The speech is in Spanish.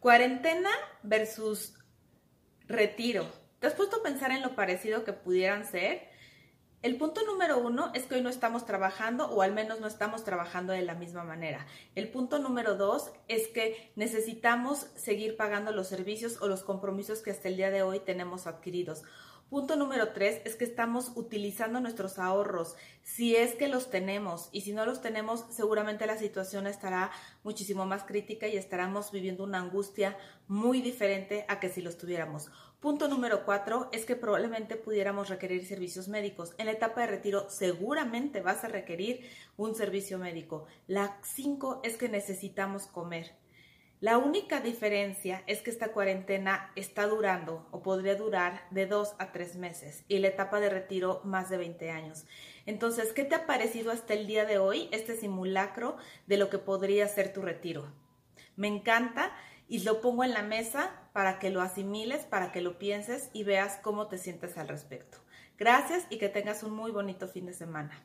Cuarentena versus retiro. ¿Te has puesto a pensar en lo parecido que pudieran ser? El punto número uno es que hoy no estamos trabajando o al menos no estamos trabajando de la misma manera. El punto número dos es que necesitamos seguir pagando los servicios o los compromisos que hasta el día de hoy tenemos adquiridos. Punto número tres es que estamos utilizando nuestros ahorros, si es que los tenemos, y si no los tenemos, seguramente la situación estará muchísimo más crítica y estaremos viviendo una angustia muy diferente a que si los tuviéramos. Punto número cuatro es que probablemente pudiéramos requerir servicios médicos. En la etapa de retiro seguramente vas a requerir un servicio médico. La cinco es que necesitamos comer. La única diferencia es que esta cuarentena está durando o podría durar de dos a tres meses y la etapa de retiro más de 20 años. Entonces, ¿qué te ha parecido hasta el día de hoy este simulacro de lo que podría ser tu retiro? Me encanta y lo pongo en la mesa para que lo asimiles, para que lo pienses y veas cómo te sientes al respecto. Gracias y que tengas un muy bonito fin de semana.